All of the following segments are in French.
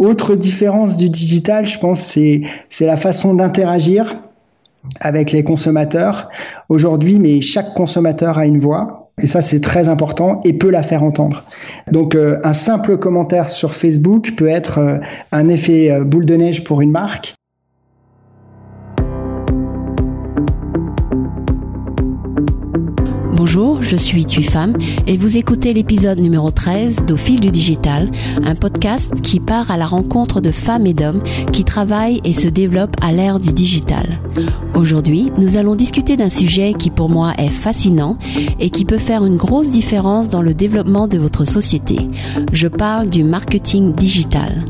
Autre différence du digital, je pense, c'est la façon d'interagir avec les consommateurs. Aujourd'hui, mais chaque consommateur a une voix. Et ça, c'est très important et peut la faire entendre. Donc, euh, un simple commentaire sur Facebook peut être euh, un effet euh, boule de neige pour une marque Bonjour, je suis Femme et vous écoutez l'épisode numéro 13 d'Au fil du digital, un podcast qui part à la rencontre de femmes et d'hommes qui travaillent et se développent à l'ère du digital. Aujourd'hui, nous allons discuter d'un sujet qui pour moi est fascinant et qui peut faire une grosse différence dans le développement de votre société. Je parle du marketing digital.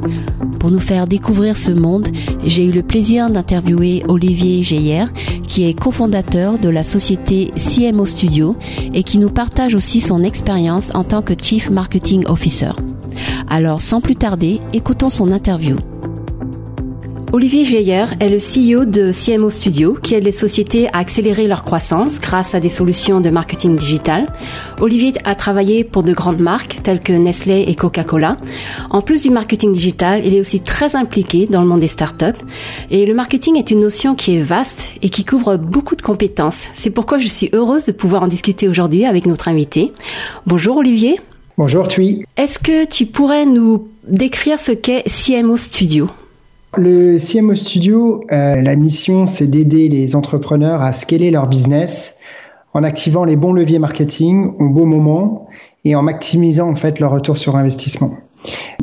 Pour nous faire découvrir ce monde, j'ai eu le plaisir d'interviewer Olivier Geyer, qui est cofondateur de la société CMO Studio et qui nous partage aussi son expérience en tant que Chief Marketing Officer. Alors sans plus tarder, écoutons son interview. Olivier Geyer est le CEO de CMO Studio, qui aide les sociétés à accélérer leur croissance grâce à des solutions de marketing digital. Olivier a travaillé pour de grandes marques telles que Nestlé et Coca-Cola. En plus du marketing digital, il est aussi très impliqué dans le monde des startups. Et le marketing est une notion qui est vaste et qui couvre beaucoup de compétences. C'est pourquoi je suis heureuse de pouvoir en discuter aujourd'hui avec notre invité. Bonjour Olivier. Bonjour Tui. Est-ce que tu pourrais nous décrire ce qu'est CMO Studio? Le CMO Studio, euh, la mission, c'est d'aider les entrepreneurs à scaler leur business en activant les bons leviers marketing au bon moment et en maximisant en fait leur retour sur investissement.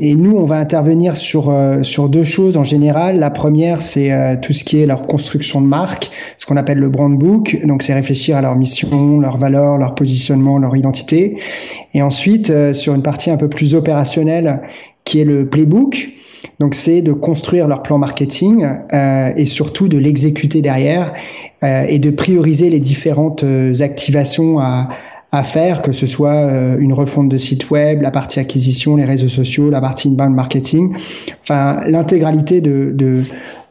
Et nous, on va intervenir sur euh, sur deux choses en général. La première, c'est euh, tout ce qui est leur construction de marque, ce qu'on appelle le brand book. Donc, c'est réfléchir à leur mission, leurs valeurs, leur positionnement, leur identité. Et ensuite, sur une partie un peu plus opérationnelle, qui est le playbook. Donc c'est de construire leur plan marketing euh, et surtout de l'exécuter derrière euh, et de prioriser les différentes euh, activations à, à faire, que ce soit euh, une refonte de site web, la partie acquisition, les réseaux sociaux, la partie inbound marketing, enfin l'intégralité de, de,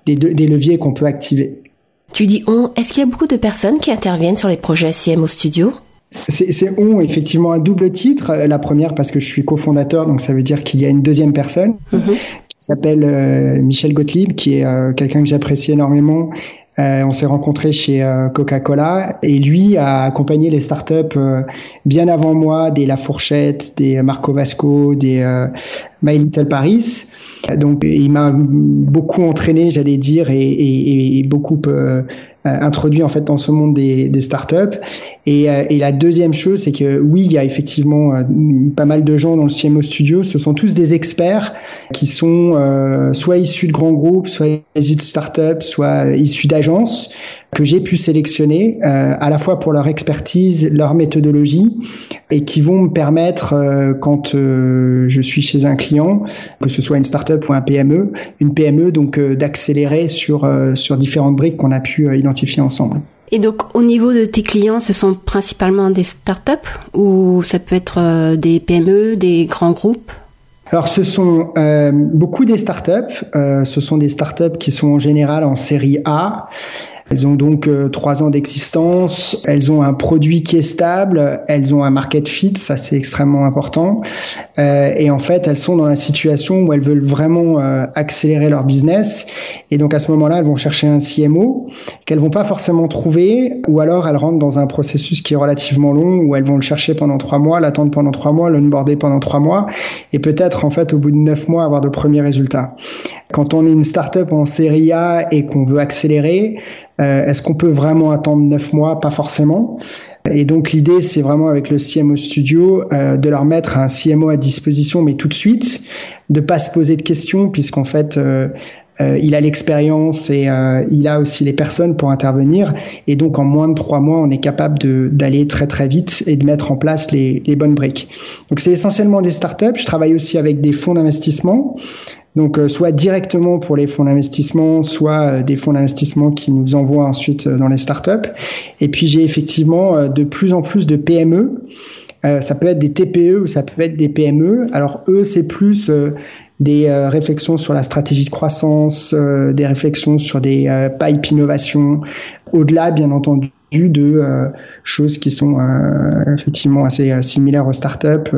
des, des leviers qu'on peut activer. Tu dis on, est-ce qu'il y a beaucoup de personnes qui interviennent sur les projets CMO Studio? C'est on effectivement un double titre. La première parce que je suis cofondateur, donc ça veut dire qu'il y a une deuxième personne. Mm-hmm s'appelle euh, Michel Gottlieb, qui est euh, quelqu'un que j'apprécie énormément. Euh, on s'est rencontré chez Coca-Cola et lui a accompagné les startups bien avant moi, des La Fourchette, des Marco Vasco, des My Little Paris. Donc il m'a beaucoup entraîné, j'allais dire, et, et, et beaucoup euh, introduit en fait dans ce monde des, des startups. Et, euh, et la deuxième chose, c'est que oui, il y a effectivement euh, pas mal de gens dans le CMO studio. Ce sont tous des experts qui sont soit issus de grands groupes, soit issus de startups, soit issus d'agences que j'ai pu sélectionner euh, à la fois pour leur expertise, leur méthodologie et qui vont me permettre euh, quand euh, je suis chez un client, que ce soit une startup ou un PME, une PME donc d'accélérer sur sur différentes briques qu'on a pu identifier ensemble. Et donc au niveau de tes clients, ce sont principalement des startups ou ça peut être des PME, des grands groupes? Alors, ce sont euh, beaucoup des startups. Euh, ce sont des startups qui sont en général en série A. Elles ont donc euh, trois ans d'existence, elles ont un produit qui est stable, elles ont un market fit, ça c'est extrêmement important. Euh, et en fait, elles sont dans la situation où elles veulent vraiment euh, accélérer leur business. Et donc à ce moment-là, elles vont chercher un CMO qu'elles vont pas forcément trouver, ou alors elles rentrent dans un processus qui est relativement long, où elles vont le chercher pendant trois mois, l'attendre pendant trois mois, l'onboarder pendant trois mois, et peut-être en fait au bout de neuf mois avoir de premiers résultats. Quand on est une startup en série A et qu'on veut accélérer, euh, est-ce qu'on peut vraiment attendre neuf mois? Pas forcément. Et donc l'idée, c'est vraiment avec le CMO Studio euh, de leur mettre un CMO à disposition, mais tout de suite, de pas se poser de questions, puisqu'en fait, euh, il a l'expérience et il a aussi les personnes pour intervenir. Et donc en moins de trois mois, on est capable d'aller très très vite et de mettre en place les, les bonnes briques. Donc c'est essentiellement des startups. Je travaille aussi avec des fonds d'investissement. Donc, euh, soit directement pour les fonds d'investissement, soit euh, des fonds d'investissement qui nous envoient ensuite euh, dans les startups. Et puis, j'ai effectivement de plus en plus de PME. ça peut être des TPE ou ça peut être des PME. Alors, eux, c'est plus des réflexions sur la stratégie de croissance, des réflexions sur des pipes innovation, au-delà bien entendu de choses qui sont effectivement assez similaires aux startups,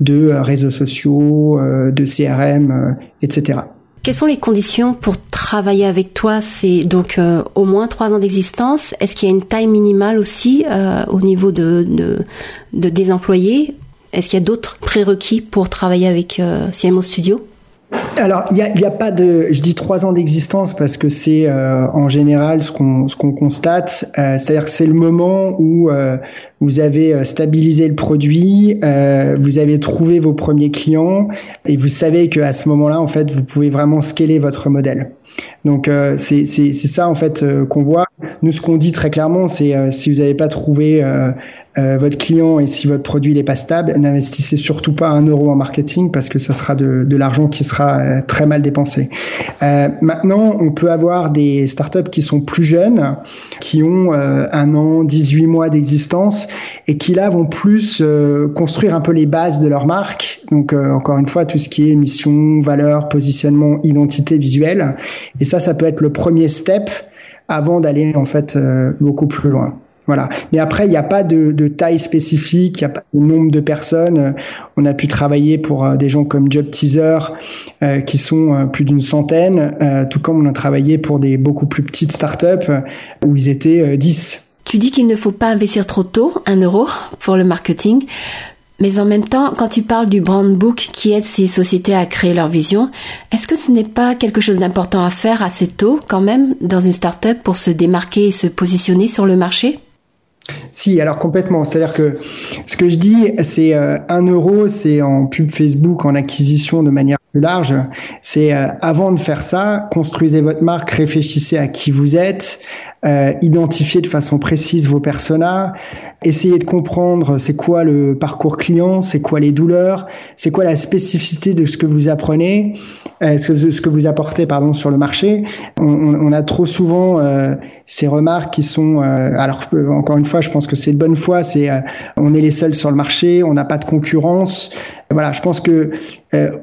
de réseaux sociaux, de CRM, etc. Quelles sont les conditions pour travailler avec toi? C'est donc euh, au moins trois ans d'existence. Est-ce qu'il y a une taille minimale aussi euh, au niveau de, de, des employés? Est-ce qu'il y a d'autres prérequis pour travailler avec euh, CMO Studio? Alors, il n'y a, a, pas de, je dis trois ans d'existence parce que c'est euh, en général ce qu'on ce qu'on constate, euh, c'est-à-dire que c'est le moment où euh, vous avez stabilisé le produit, vous avez trouvé vos premiers clients et vous savez qu'à ce moment-là, en fait, vous pouvez vraiment scaler votre modèle. Donc c'est c'est ça en fait qu'on voit. Nous, ce qu'on dit très clairement, c'est si vous n'avez pas trouvé euh, votre client et si votre produit n'est pas stable, n'investissez surtout pas un euro en marketing parce que ça sera de, de l'argent qui sera euh, très mal dépensé. Euh, maintenant, on peut avoir des startups qui sont plus jeunes, qui ont euh, un an, 18 mois d'existence et qui là vont plus construire un peu les bases de leur marque. Donc encore une fois, tout ce qui est mission, valeur, positionnement, identité visuelle. Et ça, ça peut être le premier step avant d'aller en fait beaucoup plus loin. Voilà. Mais après, il n'y a pas de, taille spécifique, il n'y a pas de nombre de personnes. On a pu travailler pour euh, des gens comme Job Teaser, euh, qui sont euh, plus d'une centaine, tout comme on a travaillé pour des beaucoup plus petites startups où ils étaient 10. Tu dis qu'il ne faut pas investir trop tôt, un euro, pour le marketing. Mais en même temps, quand tu parles du brand book qui aide ces sociétés à créer leur vision, est-ce que ce n'est pas quelque chose d'important à faire assez tôt quand même dans une startup pour se démarquer et se positionner sur le marché? Si, alors complètement. C'est-à-dire que ce que je dis, c'est euh, un euro, c'est en pub Facebook, en acquisition de manière plus large. C'est euh, avant de faire ça, construisez votre marque, réfléchissez à qui vous êtes, euh, identifiez de façon précise vos personas, essayez de comprendre c'est quoi le parcours client, c'est quoi les douleurs, c'est quoi la spécificité de ce que vous apprenez, euh, ce, que, vous apportez pardon sur le marché. On, on a trop souvent euh, ces remarques qui sont, euh, alors encore une fois, je pense que c'est de bonne foi, c'est on est les seuls sur le marché, on n'a pas de concurrence. Voilà, je pense que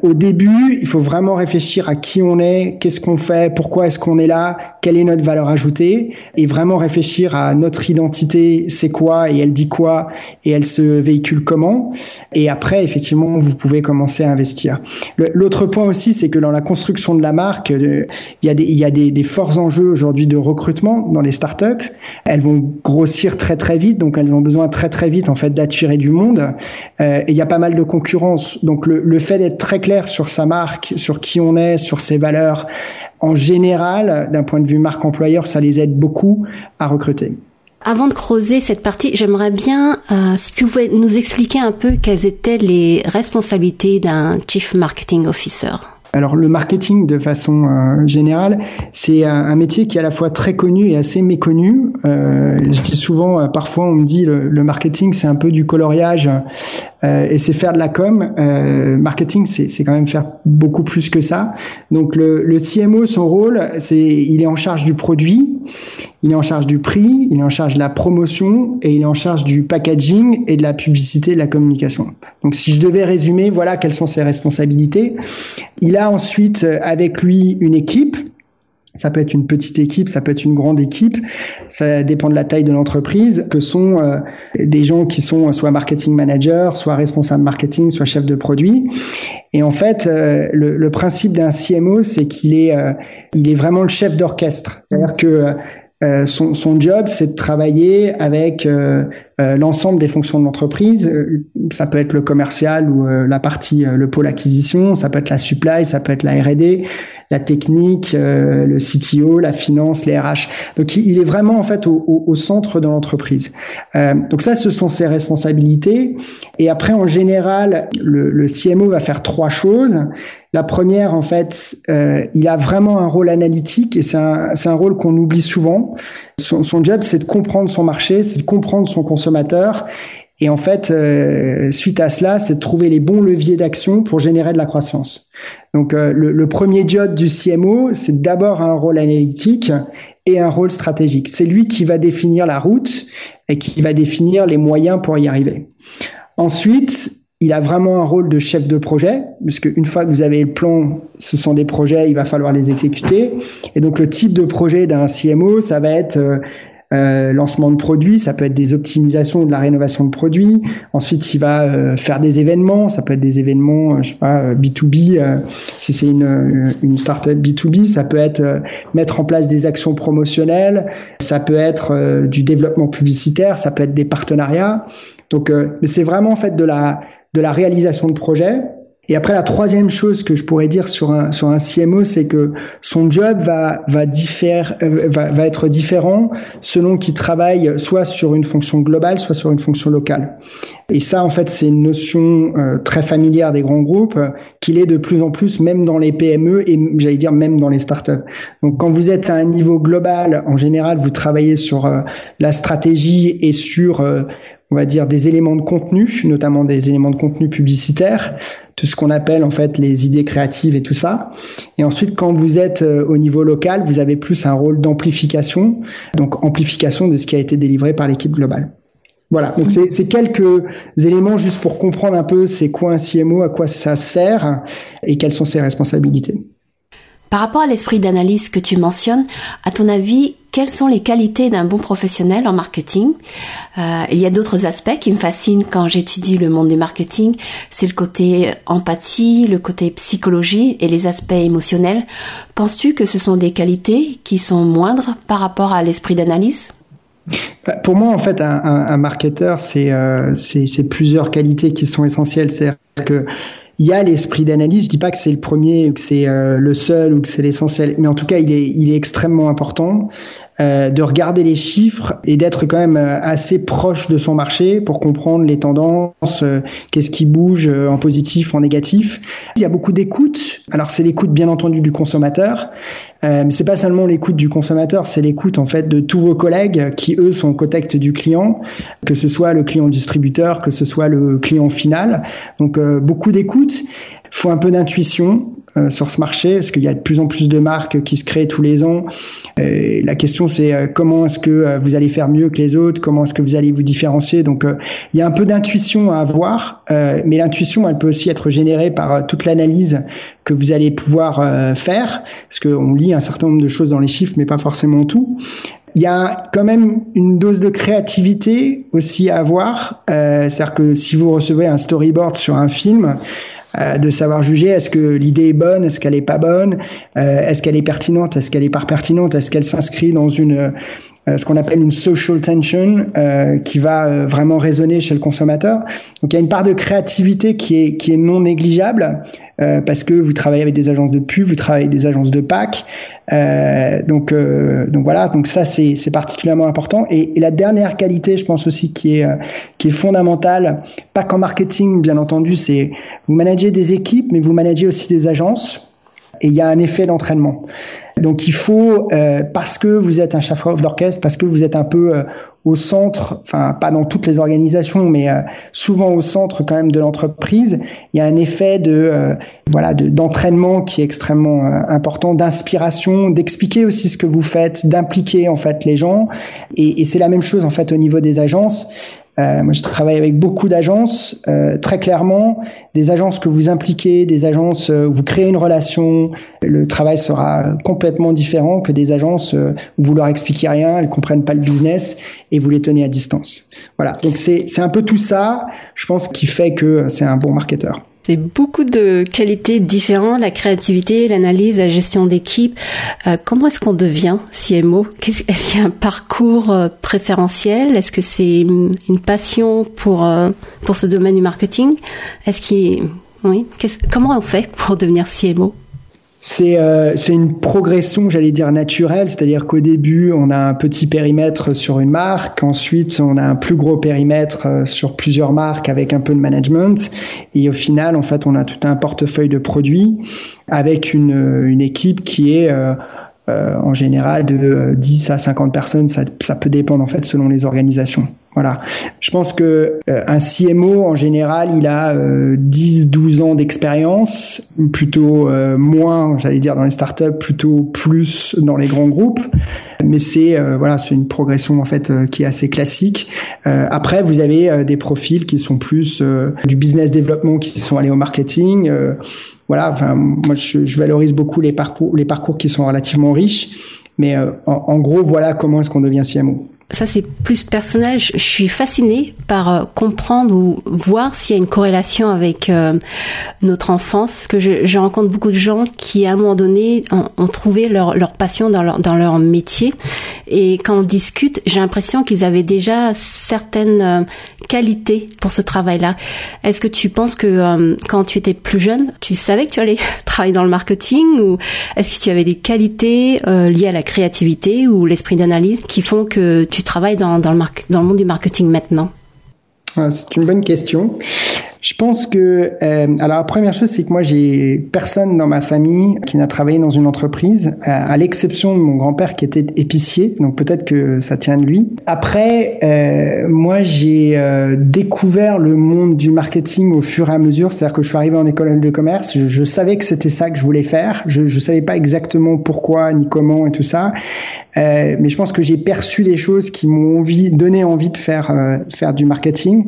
au début, il faut vraiment réfléchir à qui on est, qu'est-ce qu'on fait, pourquoi est-ce qu'on est là, quelle est notre valeur ajoutée, et vraiment réfléchir à notre identité, c'est quoi et elle dit quoi et elle se véhicule comment. Et après, effectivement, vous pouvez commencer à investir. L'autre point aussi, c'est que dans la construction de la marque, il y a des, y a des, des forts enjeux aujourd'hui de recrutement dans les startups. Elles vont grossir très très vite, donc elles ont besoin très très vite en fait d'attirer du monde. Euh, et il y a pas mal de concurrence. Donc le, le fait d'être très clair sur sa marque, sur qui on est, sur ses valeurs, en général, d'un point de vue marque employeur, ça les aide beaucoup à recruter. Avant de creuser cette partie, j'aimerais bien, euh, si tu pouvais nous expliquer un peu quelles étaient les responsabilités d'un Chief Marketing Officer. Alors le marketing de façon euh, générale, c'est un, métier qui est à la fois très connu et assez méconnu. Euh, je dis souvent, euh, parfois on me dit le, le marketing c'est un peu du coloriage euh, et c'est faire de la com. marketing c'est quand même faire beaucoup plus que ça. Donc le, le CMO, son rôle, c'est il est en charge du produit, il est en charge du prix, il est en charge de la promotion et il est en charge du packaging et de la publicité, de la communication. Donc si je devais résumer, voilà quelles sont ses responsabilités. Il a ensuite euh, avec lui une équipe. Ça peut être une petite équipe, ça peut être une grande équipe. Ça dépend de la taille de l'entreprise, que sont euh, des gens qui sont soit marketing manager, soit responsable marketing, soit chef de produit. Et en fait, euh, le, principe d'un CMO, c'est qu'il est, il est vraiment le chef d'orchestre. C'est-à-dire que son, son, job, c'est de travailler avec euh, l'ensemble des fonctions de l'entreprise. Euh, ça peut être le commercial ou euh, la partie, le pôle acquisition, ça peut être la supply, ça peut être la R&D, la technique, le CTO, la finance, les RH. Donc il est vraiment en fait au, au, centre de l'entreprise. donc ça, ce sont ses responsabilités. Et après, en général, le, le CMO va faire trois choses. La première, en fait, euh, il a vraiment un rôle analytique et c'est un, un, rôle qu'on oublie souvent. Son, son job, c'est de comprendre son marché, c'est de comprendre son consommateur. Et en fait, euh, suite à cela, c'est de trouver les bons leviers d'action pour générer de la croissance. Donc, euh, le, le, premier job du CMO, c'est d'abord un rôle analytique et un rôle stratégique. C'est lui qui va définir la route et qui va définir les moyens pour y arriver. Ensuite, il a vraiment un rôle de chef de projet, parce qu'une fois que vous avez le plan, ce sont des projets, il va falloir les exécuter. Et donc le type de projet d'un CMO, ça va être euh, euh, lancement de produits, ça peut être des optimisations de la rénovation de produits. Ensuite, il va euh, faire des événements, ça peut être des événements, euh, je sais pas, B2B, si c'est une, une startup B2B, ça peut être mettre en place des actions promotionnelles, ça peut être du développement publicitaire, ça peut être des partenariats. Donc, c'est vraiment en fait de la de la réalisation de projets. Et après, la troisième chose que je pourrais dire sur un, sur un CMO, c'est que son job va, va, diffère, euh, va, va être différent selon qu'il travaille soit sur une fonction globale, soit sur une fonction locale. Et ça, en fait, c'est une notion euh, très familière des grands groupes, euh, qu'il est de plus en plus, même dans les PME et j'allais dire même dans les startups. Donc, quand vous êtes à un niveau global, en général, vous travaillez sur la stratégie et sur on va dire des éléments de contenu, notamment des éléments de contenu publicitaire, tout ce qu'on appelle en fait les idées créatives et tout ça. Et ensuite, quand vous êtes euh, au niveau local, vous avez plus un rôle d'amplification, donc amplification de ce qui a été délivré par l'équipe globale. Voilà, donc c'est quelques éléments juste pour comprendre un peu c'est quoi un CMO, à quoi ça sert et quelles sont ses responsabilités. Par rapport à l'esprit d'analyse que tu mentionnes, à ton avis, quelles sont les qualités d'un bon professionnel en marketing? Euh, Il y a d'autres aspects qui me fascinent quand j'étudie le monde du marketing. C'est le côté empathie, le côté psychologie et les aspects émotionnels. Penses-tu que ce sont des qualités qui sont moindres par rapport à l'esprit d'analyse? Bah, pour moi, en fait, un, marketeur, euh, c'est plusieurs qualités qui sont essentielles. C'est-à-dire que il y a l'esprit d'analyse. Je dis pas que c'est le premier, que c'est euh, le seul ou que c'est l'essentiel, mais en tout cas, il est, il est extrêmement important. Euh, de regarder les chiffres et d'être quand même euh, assez proche de son marché pour comprendre les tendances, euh, qu'est-ce qui bouge en positif, en négatif. Il y a beaucoup d'écoute. Alors c'est l'écoute bien entendu du consommateur, euh, c'est pas seulement l'écoute du consommateur, c'est l'écoute en fait de tous vos collègues qui eux sont au contact du client, que ce soit le client distributeur, que ce soit le client final. Donc beaucoup d'écoute faut un peu d'intuition euh, sur ce marché, parce qu'il y a de plus en plus de marques qui se créent tous les ans. Et la question, c'est euh, comment est-ce que euh, vous allez faire mieux que les autres, comment est-ce que vous allez vous différencier? Donc, il y a un peu d'intuition à avoir, mais l'intuition, elle peut aussi être générée par toute l'analyse que vous allez pouvoir faire, parce qu'on lit un certain nombre de choses dans les chiffres, mais pas forcément tout. Il y a quand même une dose de créativité aussi à avoir. C'est-à-dire que si vous recevez un storyboard sur un film, euh, de savoir juger est-ce que l'idée est bonne, est-ce qu'elle est pas bonne, euh, est-ce qu'elle est pertinente, est-ce qu'elle est pas pertinente, est-ce qu'elle s'inscrit dans une ce qu'on appelle une social tension qui va vraiment résonner chez le consommateur. Donc il y a une part de créativité qui est qui est non négligeable parce que vous travaillez avec des agences de pub, vous travaillez avec des agences de pack, euh, donc, euh, donc voilà, donc ça c'est particulièrement important. Et, et, la dernière qualité, je pense aussi qui est qui est fondamentale, pas qu'en marketing bien entendu, c'est vous managez des équipes, mais vous managez aussi des agences. Et il y a un effet d'entraînement. Donc il faut, euh, parce que vous êtes un chef d'orchestre, parce que vous êtes un peu euh, au centre, enfin pas dans toutes les organisations, mais euh, souvent au centre quand même de l'entreprise, il y a un effet de voilà d'entraînement qui est extrêmement important, d'inspiration, d'expliquer aussi ce que vous faites, d'impliquer en fait les gens. Et, et c'est la même chose en fait au niveau des agences. Euh, moi, je travaille avec beaucoup d'agences. Euh, très clairement, des agences que vous impliquez, des agences euh, où vous créez une relation, le travail sera complètement différent que des agences où vous leur expliquez rien, elles comprennent pas le business et vous les tenez à distance. Voilà. Donc c'est c'est un peu tout ça, je pense, qui fait que c'est un bon marketeur. C'est beaucoup de qualités différentes, la créativité, l'analyse, la gestion d'équipe. Euh, comment est-ce qu'on devient CMO Est-ce qu'il y a un parcours euh, préférentiel? Est-ce que c'est une passion pour euh, pour ce domaine du marketing? Est-ce qu'il oui Comment on fait pour devenir CMO c'est euh, une progression, j'allais dire, naturelle, c'est-à-dire qu'au début, on a un petit périmètre sur une marque, ensuite, on a un plus gros périmètre euh, sur plusieurs marques avec un peu de management, et au final, en fait, on a tout un portefeuille de produits avec une, une équipe qui est... Euh, en général de 10 à 50 personnes, ça, ça peut dépendre en fait selon les organisations. Voilà. Je pense que euh, un CMO en général, il a 10-12 euh, ans d'expérience, plutôt euh, moins, j'allais dire dans les startups, plutôt plus dans les grands groupes. Mais c'est voilà, c'est une progression en fait qui est assez classique. après, vous avez des profils qui sont plus du business développement, qui sont allés au marketing. voilà. Enfin, moi, je, je, valorise beaucoup les parcours, les parcours qui sont relativement riches. Mais en gros, voilà comment est-ce qu'on devient CMO ça c'est plus personnel. Je, suis fascinée par euh, comprendre ou voir s'il y a une corrélation avec euh, notre enfance. Que je, je, rencontre beaucoup de gens qui, à un moment donné, ont, trouvé leur, leur, passion dans leur, dans leur métier. Et quand on discute, j'ai l'impression qu'ils avaient déjà certaines euh, qualités pour ce travail-là. Est-ce que tu penses que quand tu étais plus jeune, tu savais que tu allais travailler dans le marketing ou est-ce que tu avais des qualités liées à la créativité ou l'esprit d'analyse qui font que tu tu travailles dans, le, monde du marketing maintenant? Ah, C'est une bonne question. Je pense que, euh, alors la première chose, c'est que moi, j'ai personne dans ma famille qui n'a travaillé dans une entreprise, à, l'exception de mon grand-père qui était épicier, donc peut-être que ça tient de lui. Après, euh, moi, j'ai euh, découvert le monde du marketing au fur et à mesure, c'est-à-dire que je suis arrivé en école de commerce, je, je savais que c'était ça que je voulais faire, je, je savais pas exactement pourquoi ni comment et tout ça, euh, mais je pense que j'ai perçu des choses qui m'ont envie, donné envie de faire euh, faire du marketing.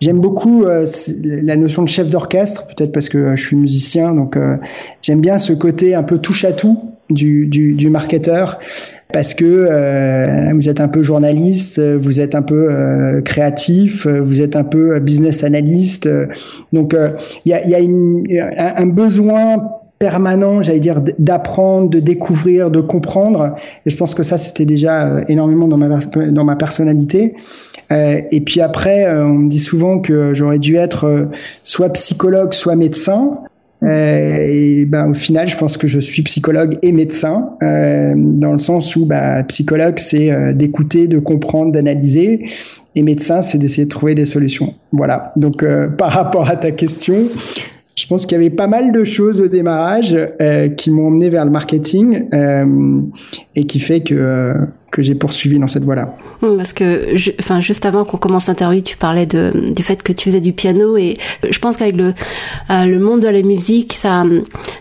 J'aime beaucoup euh, la notion de chef d'orchestre, peut-être parce que je suis musicien, donc euh, j'aime bien ce côté un peu touche à tout du, du, du marketeur parce que euh, vous êtes un peu journaliste, vous êtes un peu créatif, vous êtes un peu business analyst. donc il y a, y a une, un, un, besoin permanent, j'allais dire, d'apprendre, de découvrir, de comprendre. Et je pense que ça, c'était déjà énormément dans ma, dans ma personnalité. Euh, et puis après, euh, on me dit souvent que j'aurais dû être euh, soit psychologue, soit médecin. et ben, au final, je pense que je suis psychologue et médecin, dans le sens où bah, psychologue, c'est d'écouter, de comprendre, d'analyser, et médecin, c'est d'essayer de trouver des solutions. Voilà. Donc, par rapport à ta question, je pense qu'il y avait pas mal de choses au démarrage qui m'ont emmené vers le marketing et qui fait que que j'ai poursuivi dans cette voie-là. Hmm, parce que, enfin, juste avant qu'on commence l'interview, tu parlais du fait que tu faisais du piano et je pense qu'avec le, euh, le monde de la musique, ça,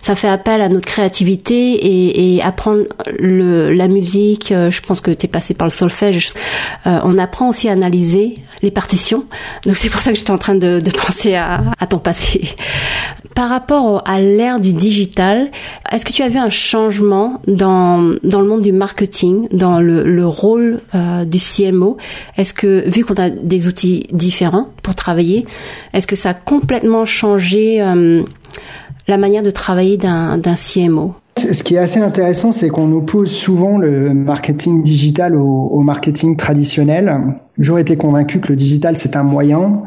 ça fait appel à notre créativité et, apprendre la musique. Euh, je pense que tu es passé par le solfège. Euh, on apprend aussi à analyser les partitions. Donc c'est pour ça que j'étais en train de, penser à, à ton passé. Par rapport à l'ère du digital, est-ce que tu as vu un changement dans, dans le monde du marketing, dans le, le rôle euh, du CMO Est-ce que, vu qu'on a des outils différents pour travailler, est-ce que ça a complètement changé euh, la manière de travailler d'un CMO ce qui est assez intéressant, c'est qu'on oppose souvent le marketing digital au, marketing traditionnel. Toujours été convaincu que le digital, c'est un moyen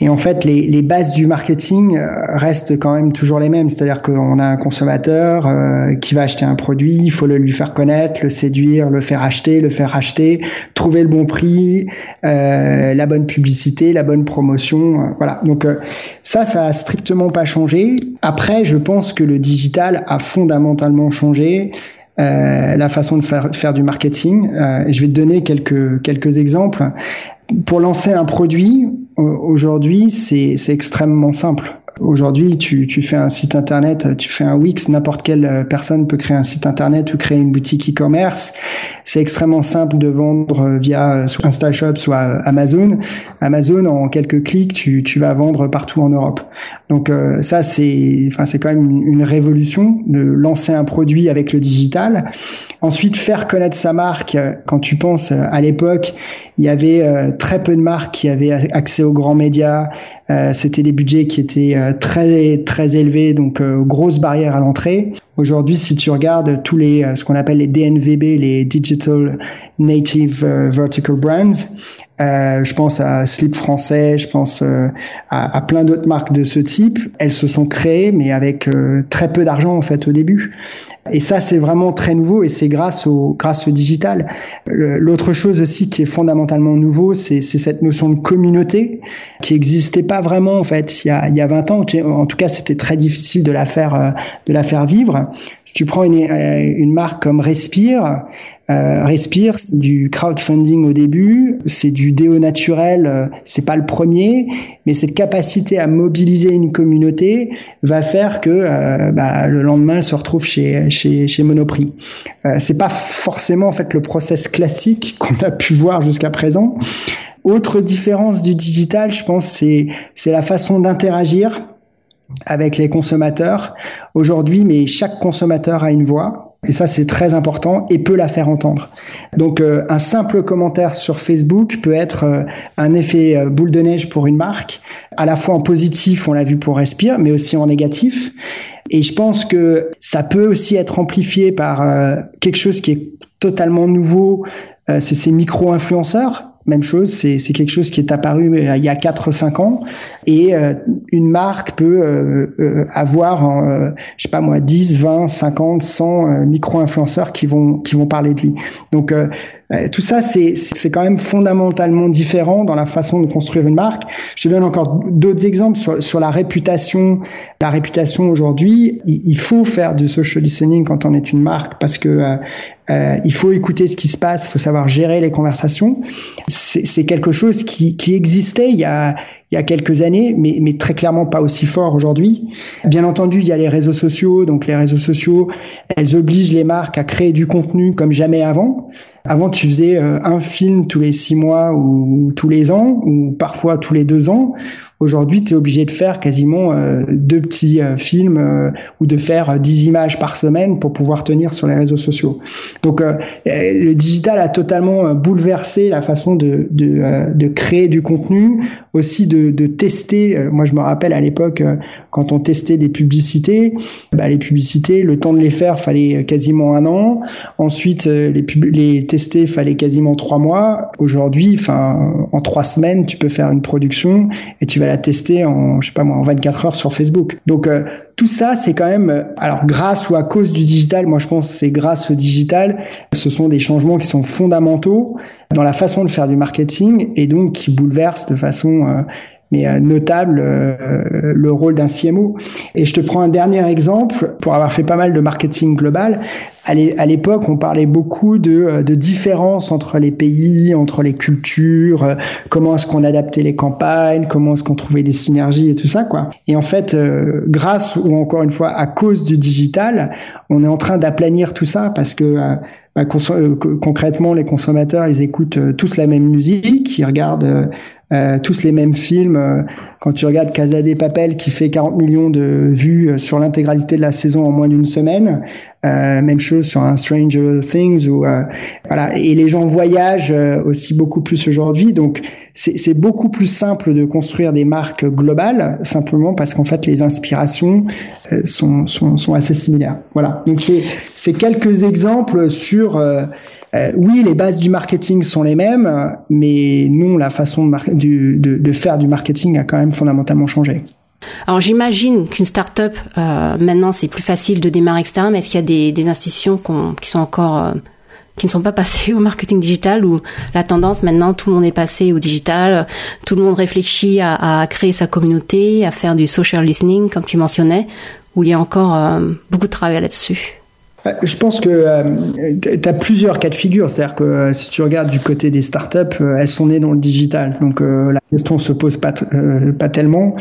et en fait, les, les, bases du marketing euh, restent quand même toujours les mêmes. C'est-à-dire qu'on a un consommateur euh, qui va acheter un produit, il faut le lui faire connaître, le séduire, le faire acheter, le faire acheter, trouver le bon prix, euh, la bonne publicité, la bonne promotion. Euh, voilà. Donc ça, ça a strictement pas changé. Après, je pense que le digital a fondamentalement changé. Euh, la façon de faire, faire du marketing. Euh, et je vais te donner quelques, quelques exemples. Pour lancer un produit, aujourd'hui, c'est extrêmement simple. Aujourd'hui, tu, tu, fais un site internet, tu fais un Wix, n'importe quelle euh, personne peut créer un site internet ou créer une boutique e-commerce. C'est extrêmement simple de vendre euh, via euh, soit InstaShop, soit Amazon. Amazon, en quelques clics, tu, tu vas vendre partout en Europe. Donc ça, c'est, enfin, c'est quand même une, révolution de lancer un produit avec le digital. Ensuite, faire connaître sa marque. Quand tu penses à l'époque, il y avait très peu de marques qui avaient accès aux grands médias. C'était des budgets qui étaient euh, très très élevé, donc euh, grosse barrière à l'entrée. Aujourd'hui, si tu regardes tous les euh, ce qu'on appelle les DNVB, les Digital Native Vertical Brands, euh, je pense à Slip français, je pense à, à, plein d'autres marques de ce type. Elles se sont créées, mais avec très peu d'argent en fait au début. Et ça, c'est vraiment très nouveau et c'est grâce au grâce au digital. L'autre chose aussi qui est fondamentalement nouveau, c'est cette notion de communauté qui n'existait pas vraiment en fait il y a, il y a 20 ans. En tout cas, c'était très difficile de la faire euh, de la faire vivre. Si tu prends une, une marque comme Respire, euh, Respire, c'est du crowdfunding au début, c'est du déo naturel, euh, c'est pas le premier, mais cette capacité à mobiliser une communauté va faire que euh, bah, le lendemain, elle se retrouve chez chez, chez Monoprix. Euh, c'est pas forcément en fait le process classique qu'on a pu voir jusqu'à présent. Autre différence du digital, je pense, c'est c'est la façon d'interagir avec les consommateurs aujourd'hui, mais chaque consommateur a une voix et ça, c'est très important et peut la faire entendre. Donc, euh, un simple commentaire sur Facebook peut être euh, un effet euh, boule de neige pour une marque, à la fois en positif, on l'a vu pour Respire, mais aussi en négatif. Et je pense que ça peut aussi être amplifié par quelque chose qui est totalement nouveau, c'est ces micro-influenceurs même chose, c'est quelque chose qui est apparu euh, il y a 4-5 ans et euh, une marque peut euh, avoir, je sais pas moi, 10, 20, 50, 100 micro-influenceurs qui vont qui vont parler de lui. Donc tout ça, c'est quand même fondamentalement différent dans la façon de construire une marque. Je te donne encore d'autres exemples sur, sur la réputation. La réputation aujourd'hui, il, faut faire du social listening quand on est une marque parce que euh, il faut écouter ce qui se passe, il faut savoir gérer les conversations. C'est quelque chose qui, existait il y a, il y a quelques années, mais, mais très clairement pas aussi fort aujourd'hui. Bien entendu, il y a les réseaux sociaux, donc les réseaux sociaux, elles obligent les marques à créer du contenu comme jamais avant. Avant, tu faisais euh, un film tous les six mois ou tous les ans, ou parfois tous les deux ans. Aujourd'hui, tu es obligé de faire quasiment euh, deux petits euh, films euh, ou de faire dix images par semaine pour pouvoir tenir sur les réseaux sociaux. Donc, le digital a totalement bouleversé la façon de, de, créer du contenu, aussi de, tester. moi, je me rappelle à l'époque, quand on testait des publicités, bah, les publicités, le temps de les faire, fallait quasiment un an. Ensuite, les, les tester, fallait quasiment trois mois. Aujourd'hui, en trois semaines, tu peux faire une production et tu vas la tester en, je sais pas moi, en 24 heures sur Facebook. Donc euh, tout ça, c'est quand même, euh, alors grâce ou à cause du digital, moi je pense que c'est grâce au digital, ce sont des changements qui sont fondamentaux dans la façon de faire du marketing et donc qui bouleversent de façon euh, mais euh, notable euh, le rôle d'un CMO. Et je te prends un dernier exemple pour avoir fait pas mal de marketing global. À l'époque, on parlait beaucoup de, euh, de différences entre les pays, entre les cultures, comment est-ce qu'on adaptait les campagnes, comment est-ce qu'on trouvait des synergies et tout ça, quoi. Et en fait, grâce ou encore une fois à cause du digital, on est en train d'aplanir tout ça parce que bah, concrètement, les consommateurs, ils écoutent tous la même musique, ils regardent euh, tous les mêmes films. Euh, quand tu regardes Casa des Papel qui fait 40 millions de vues euh, sur l'intégralité de la saison en moins d'une semaine, même chose sur un Stranger Things ou voilà. Et les gens voyagent aussi beaucoup plus aujourd'hui, donc c'est beaucoup plus simple de construire des marques globales simplement parce qu'en fait les inspirations sont, sont, sont assez similaires. Voilà. Donc c'est quelques exemples sur euh, oui, les bases du marketing sont les mêmes, mais non, la façon de, de, faire du marketing a quand même fondamentalement changé. Alors j'imagine qu'une start-up, euh, maintenant c'est plus facile de démarrer, etc. Mais est-ce qu'il y a des, des institutions qui sont encore euh, qui ne sont pas passées au marketing digital ou la tendance maintenant tout le monde est passé au digital, tout le monde réfléchit à, à créer sa communauté, à faire du social listening comme tu mentionnais, où il y a encore euh, beaucoup de travail là-dessus. Euh, je pense que euh, tu as plusieurs cas de figure. C'est-à-dire que euh, si tu regardes du côté des startups, elles sont nées dans le digital. Donc la question se pose pas, pas tellement.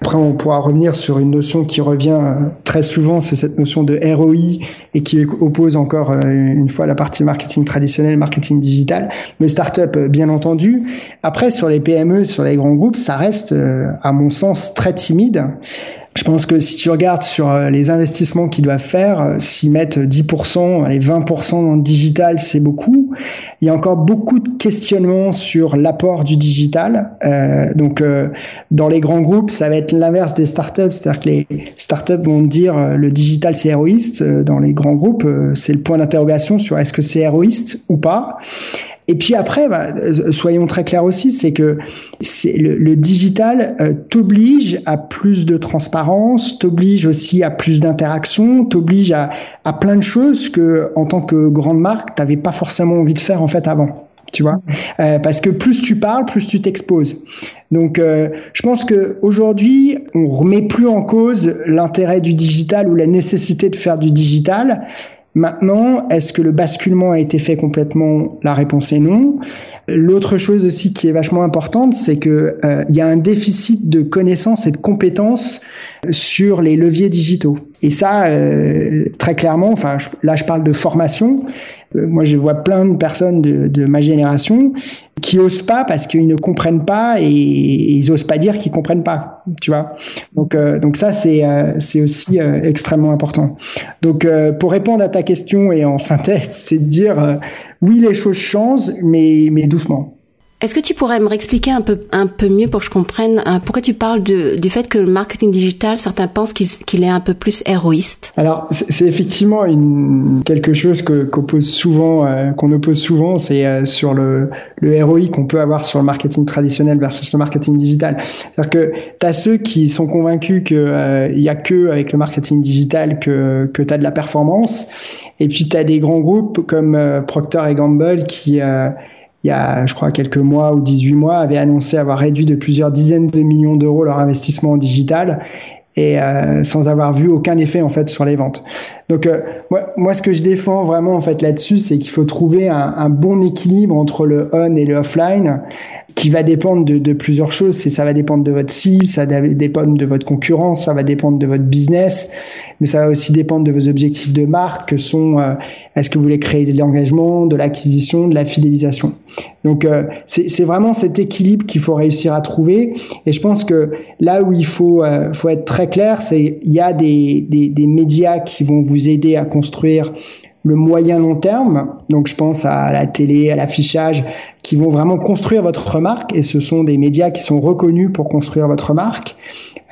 Après, on pourra revenir sur une notion qui revient très souvent, c'est cette notion de ROI et qui oppose encore une fois la partie marketing traditionnel, marketing digital. Mais startup, bien entendu. Après, sur les PME, sur les grands groupes, ça reste, à mon sens, très timide. Je pense que si tu regardes sur euh, les investissements qu'ils doivent faire, euh, s'ils mettent 10%, les 20% dans le digital, c'est beaucoup. Il y a encore beaucoup de questionnements sur l'apport du digital. Euh, donc, euh, dans les grands groupes, ça va être l'inverse des startups, c'est-à-dire que les startups vont dire le digital c'est héroïste. Dans les grands groupes, c'est le point d'interrogation sur est-ce que c'est héroïste ou pas. Et puis après, bah, euh, soyons très clairs aussi, c'est que le, digital euh, t'oblige à plus de transparence, t'oblige aussi à plus d'interaction, t'oblige à, à plein de choses que, en tant que grande marque, t'avais pas forcément envie de faire en fait avant. Tu vois? Euh, parce que plus tu parles plus tu t'exposes. Donc, je pense que aujourd'hui, on remet plus en cause l'intérêt du digital ou la nécessité de faire du digital. Maintenant, est-ce que le basculement a été fait complètement? La réponse est non. L'autre chose aussi qui est vachement importante, c'est que euh, il y a un déficit de connaissances et de compétences sur les leviers digitaux. Et ça, euh, très clairement, enfin là je parle de formation. Euh, moi, je vois plein de personnes de, ma génération qui osent pas parce qu'ils ne comprennent pas et, ils osent pas dire qu'ils comprennent pas, tu vois. Donc euh, donc ça c'est euh, c'est aussi extrêmement important. Donc pour répondre à ta question et en synthèse, c'est de dire oui les choses changent mais mais doucement. Est-ce que tu pourrais me réexpliquer un peu, un peu mieux pour que je comprenne hein, pourquoi tu parles de, du fait que le marketing digital, certains pensent qu'il est un peu plus héroïste? Alors, c'est effectivement une, quelque chose qu'on oppose souvent, euh, qu'on oppose souvent, c'est euh, sur le, le héroïque qu'on peut avoir sur le marketing traditionnel versus le marketing digital. C'est-à-dire que tu as ceux qui sont convaincus qu'il euh, y a que avec le marketing digital que, que tu as de la performance, et puis tu as des grands groupes comme Procter et Gamble qui il y a, je crois, quelques mois ou 18 mois, avait annoncé avoir réduit de plusieurs dizaines de millions d'euros leur investissement en digital et euh, sans avoir vu aucun effet en fait sur les ventes. Donc euh, moi, moi, ce que je défends vraiment en fait là-dessus, c'est qu'il faut trouver un, bon équilibre entre le on et le offline, qui va dépendre de, de plusieurs choses. C'est ça va dépendre de votre cible, ça va dépendre de votre concurrence, ça va dépendre de votre business, mais ça va aussi dépendre de vos objectifs de marque, que sont euh, est-ce que vous voulez créer de l'engagement, de l'acquisition, de la fidélisation. Donc euh, c'est vraiment cet équilibre qu'il faut réussir à trouver. Et je pense que là où il faut, euh, faut être très clair, c'est il y a des, des, des médias qui vont vous aider à construire le moyen long terme. Donc je pense à la télé, à l'affichage, qui vont vraiment construire votre marque. Et ce sont des médias qui sont reconnus pour construire votre marque.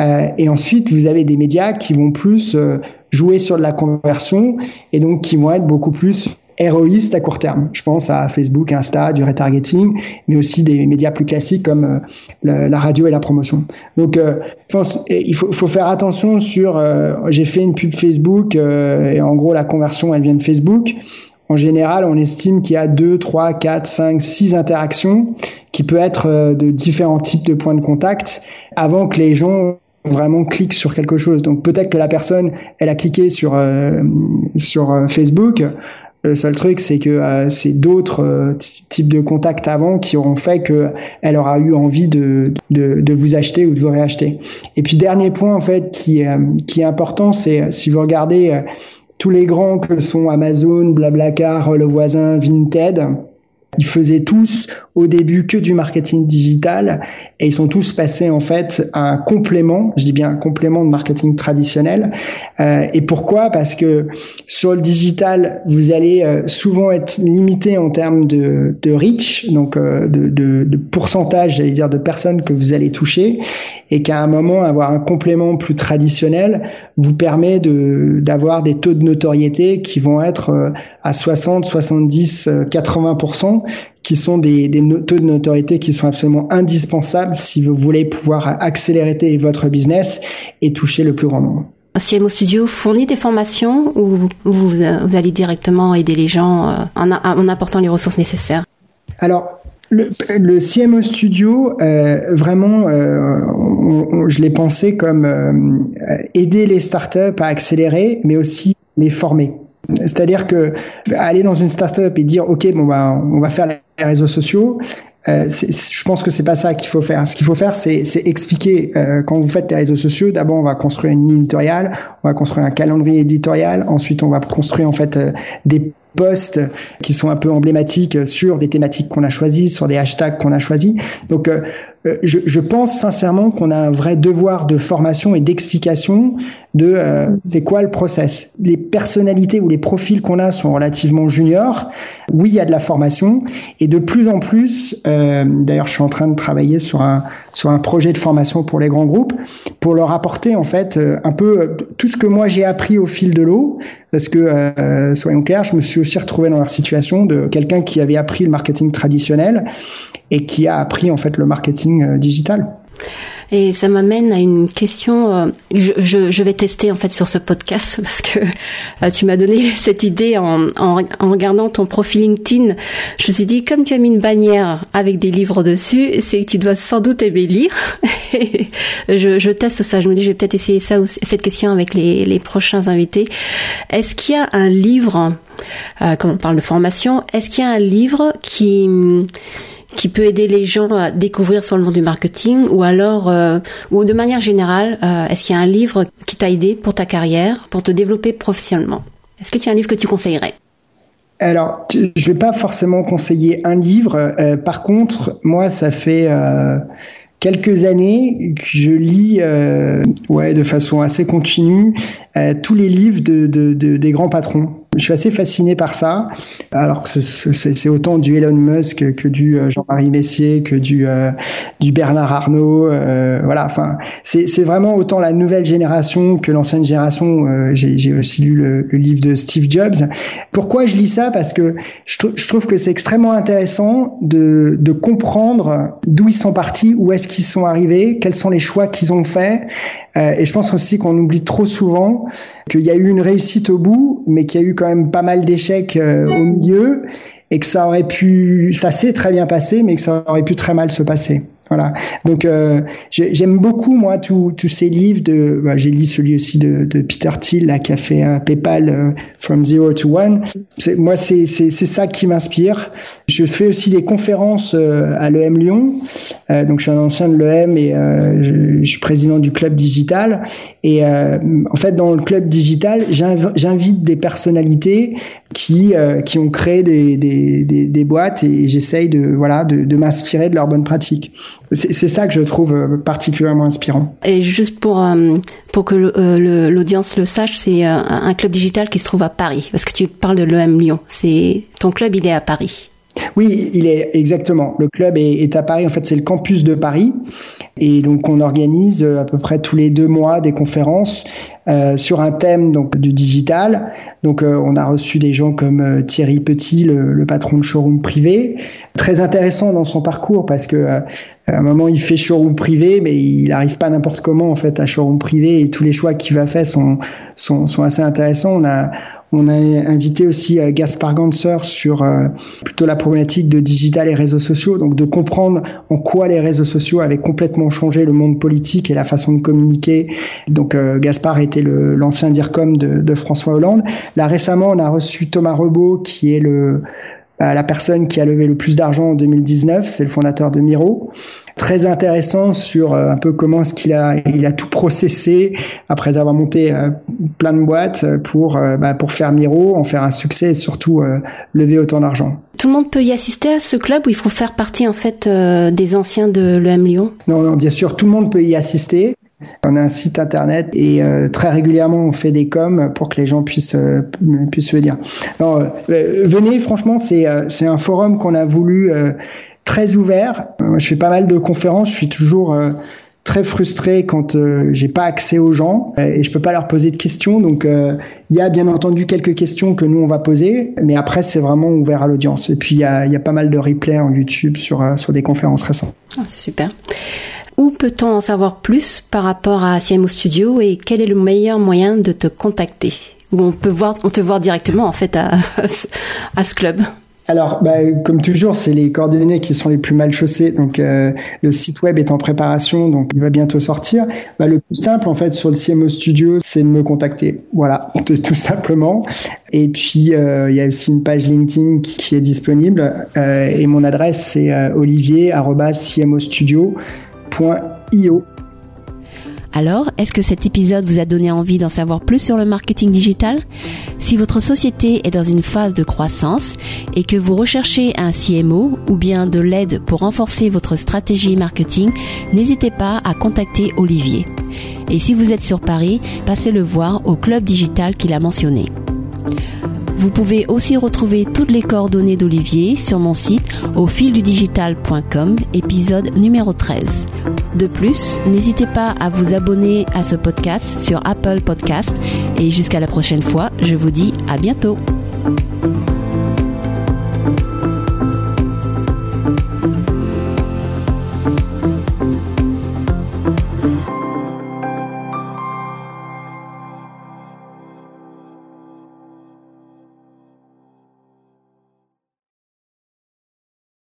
Euh, et ensuite, vous avez des médias qui vont plus euh, jouer sur de la conversion et donc qui vont être beaucoup plus héroïstes à court terme. Je pense à Facebook, Insta, du retargeting, mais aussi des médias plus classiques comme euh, la, radio et la promotion. Donc, je pense il faut, faut, faire attention sur. J'ai fait une pub Facebook et en gros la conversion elle vient de Facebook. En général, on estime qu'il y a 2, 3, 4, 5, 6 interactions qui peut être de différents types de points de contact avant que les gens vraiment cliquent sur quelque chose. Donc peut-être que la personne, elle a cliqué sur euh, sur Facebook, le seul truc, c'est que euh, c'est d'autres euh, types de contacts avant qui auront fait qu'elle aura eu envie de, de, de, vous acheter ou de vous réacheter. Et puis dernier point en fait qui qui est important, c'est si vous regardez euh, tous les grands que sont Amazon, Blablacar, Le Voisin, Vinted, ils faisaient tous au début que du marketing digital et ils sont tous passés en fait à un complément, je dis bien un complément de marketing traditionnel. Euh, et pourquoi? Parce que sur le digital, vous allez euh, souvent être limité en termes de, de reach, donc euh, de, de, de, pourcentage, j'allais dire, de personnes que vous allez toucher, et qu'à un moment avoir un complément plus traditionnel vous permet de d'avoir des taux de notoriété qui vont être euh, à 60, 70, 80% qui sont des, des taux de notoriété qui sont absolument indispensables si vous voulez pouvoir accélérer votre business et toucher le plus grand nombre. CMO Studio fournit des formations ou vous, vous allez directement aider les gens euh, en, en apportant les ressources nécessaires? Alors, le, CMO Studio, euh, vraiment, euh, je l'ai pensé comme euh, aider les startups à accélérer, mais aussi les former. C'est-à-dire que aller dans une startup et dire ok bon bah on va faire les réseaux sociaux, euh, je pense que c'est pas ça qu'il faut faire. Ce qu'il faut faire, c'est expliquer euh, quand vous faites les réseaux sociaux. D'abord, on va construire une ligne éditoriale, on va construire un calendrier éditorial. Ensuite, on va construire en fait euh, des posts qui sont un peu emblématiques sur des thématiques qu'on a choisies, sur des hashtags qu'on a choisis. Donc, je, je, pense sincèrement qu'on a un vrai devoir de formation et d'explication de c'est quoi le process. Les personnalités ou les profils qu'on a sont relativement juniors. Oui, il y a de la formation et de plus en plus. Euh, D'ailleurs, je suis en train de travailler sur un projet de formation pour les grands groupes pour leur apporter en fait euh, un peu tout ce que moi j'ai appris au fil de l'eau. Parce que euh, soyons clairs, je me suis aussi retrouvé dans leur situation de quelqu'un qui avait appris le marketing traditionnel et qui a appris en fait le marketing euh, digital. Et ça m'amène à une question. Euh, je, vais tester en fait sur ce podcast parce que euh, tu m'as donné cette idée en, regardant ton profil LinkedIn. Je me suis dit comme tu as mis une bannière avec des livres dessus, c'est que tu dois sans doute aimer lire. je, teste ça. Je me dis je vais peut-être essayer ça cette question avec les, prochains invités. Est-ce qu'il y a un livre, euh, comme on parle de formation, est-ce qu'il y a un livre qui qui peut aider les gens à découvrir sur le monde du marketing ou alors euh, ou de manière générale euh, est-ce qu'il y a un livre qui t'a aidé pour ta carrière pour te développer professionnellement? Est-ce que tu as un livre que tu conseillerais? Alors, je vais pas forcément conseiller un livre. Euh, par contre, moi, ça fait quelques années que je lis, ouais, de façon assez continue, tous les livres de, de, de, des grands patrons je suis assez fasciné par ça. Alors que c'est autant du Elon Musk que du euh, Jean-Marie Messier, que du, euh, Bernard Arnault. Euh, voilà, enfin, c'est vraiment autant la nouvelle génération que l'ancienne génération. J'ai aussi lu le, livre de Steve Jobs. Pourquoi je lis ça? Parce que je, trouve que c'est extrêmement intéressant de comprendre d'où ils sont partis, où est-ce qu'ils sont arrivés, quels sont les choix qu'ils ont faits. et je pense aussi qu'on oublie trop souvent qu'il y a eu une réussite au bout, mais qu'il y a eu quand même pas mal d'échecs euh, au milieu et que ça aurait pu, ça s'est très bien passé, mais que ça aurait pu très mal se passer. Voilà. Donc euh, j'aime beaucoup moi tous ces livres de. Bah, j'ai lu celui aussi de, de, Peter Thiel là qui a fait un PayPal euh, from zero to one. Moi c'est c'est ça qui m'inspire. Je fais aussi des conférences euh, à l'EM Lyon. Euh, donc je suis un ancien de l'EM et je, je, suis président du club digital. Et en fait dans le club digital j'invite des personnalités qui qui ont créé des des, des, des boîtes et j'essaye de voilà de, de m'inspirer de leurs bonnes pratiques. C'est ça que je trouve euh, particulièrement inspirant. Et juste pour euh, pour que euh, l'audience le, sache, c'est un club digital qui se trouve à Paris, parce que tu parles de l'EM Lyon. C'est ton club, il est à Paris. Oui, il est exactement. Le club est, est à Paris. En fait, c'est le campus de Paris, et donc on organise à peu près tous les deux mois des conférences euh, sur un thème donc du digital. Donc euh, on a reçu des gens comme euh, Thierry Petit, le, le, patron de showroom privé, très intéressant dans son parcours parce que à un moment il fait showroom privé, mais il n'arrive pas n'importe comment en fait à showroom privé et tous les choix qu'il va faire sont, sont, sont assez intéressants. On a on a invité aussi euh, Gaspard Ganser sur euh, plutôt la problématique de digital et réseaux sociaux, donc de comprendre en quoi les réseaux sociaux avaient complètement changé le monde politique et la façon de communiquer. Donc euh, Gaspard était l'ancien DIRCOM de, François Hollande. Là récemment, on a reçu Thomas Rebaud, qui est le la personne qui a levé le plus d'argent en 2019, c'est le fondateur de Miro très intéressant sur euh, un peu comment est-ce qu'il a il a tout processé après avoir monté euh, plein de boîtes pour euh, bah, pour faire Miro, en faire un succès et surtout lever autant d'argent. Tout le monde peut y assister à ce club où il faut faire partie en fait des anciens de l'EM Lyon? Non, non, bien sûr, tout le monde peut y assister. On a un site internet et très régulièrement on fait des coms pour que les gens puissent puissent venir. Non, venez, franchement, c'est c'est un forum qu'on a voulu très ouvert. Euh, je fais pas mal de conférences, je suis toujours euh, très frustré quand euh, j'ai pas accès aux gens et je peux pas leur poser de questions. Donc il y a bien entendu quelques questions que nous on va poser, mais après c'est vraiment ouvert à l'audience. Et puis il y a, pas mal de replays en YouTube sur sur des conférences récentes. Ah, c'est super. Où peut-on en savoir plus par rapport à CMO Studio et quel est le meilleur moyen de te contacter? Où on peut voir, on te voir directement en fait à, à ce club? Alors, bah, comme toujours, c'est les coordonnées qui sont les plus mal chaussées. Donc, euh, le site web est en préparation, donc il va bientôt sortir. Bah, le plus simple, en fait, sur le CMO Studio, c'est de me contacter. Voilà, tout simplement. Et puis, euh, il y a aussi une page LinkedIn qui, est disponible. Euh, et mon adresse, c'est olivier@cmostudio.io. Alors, est-ce que cet épisode vous a donné envie d'en savoir plus sur le marketing digital? Si votre société est dans une phase de croissance et que vous recherchez un CMO ou bien de l'aide pour renforcer votre stratégie marketing, n'hésitez pas à contacter Olivier. Et si vous êtes sur Paris, passez le voir au club digital qu'il a mentionné. Vous pouvez aussi retrouver toutes les coordonnées d'Olivier sur mon site au fildudigital.com, épisode numéro 13. De plus, n'hésitez pas à vous abonner à ce podcast sur Apple Podcast et jusqu'à la prochaine fois, je vous dis à bientôt.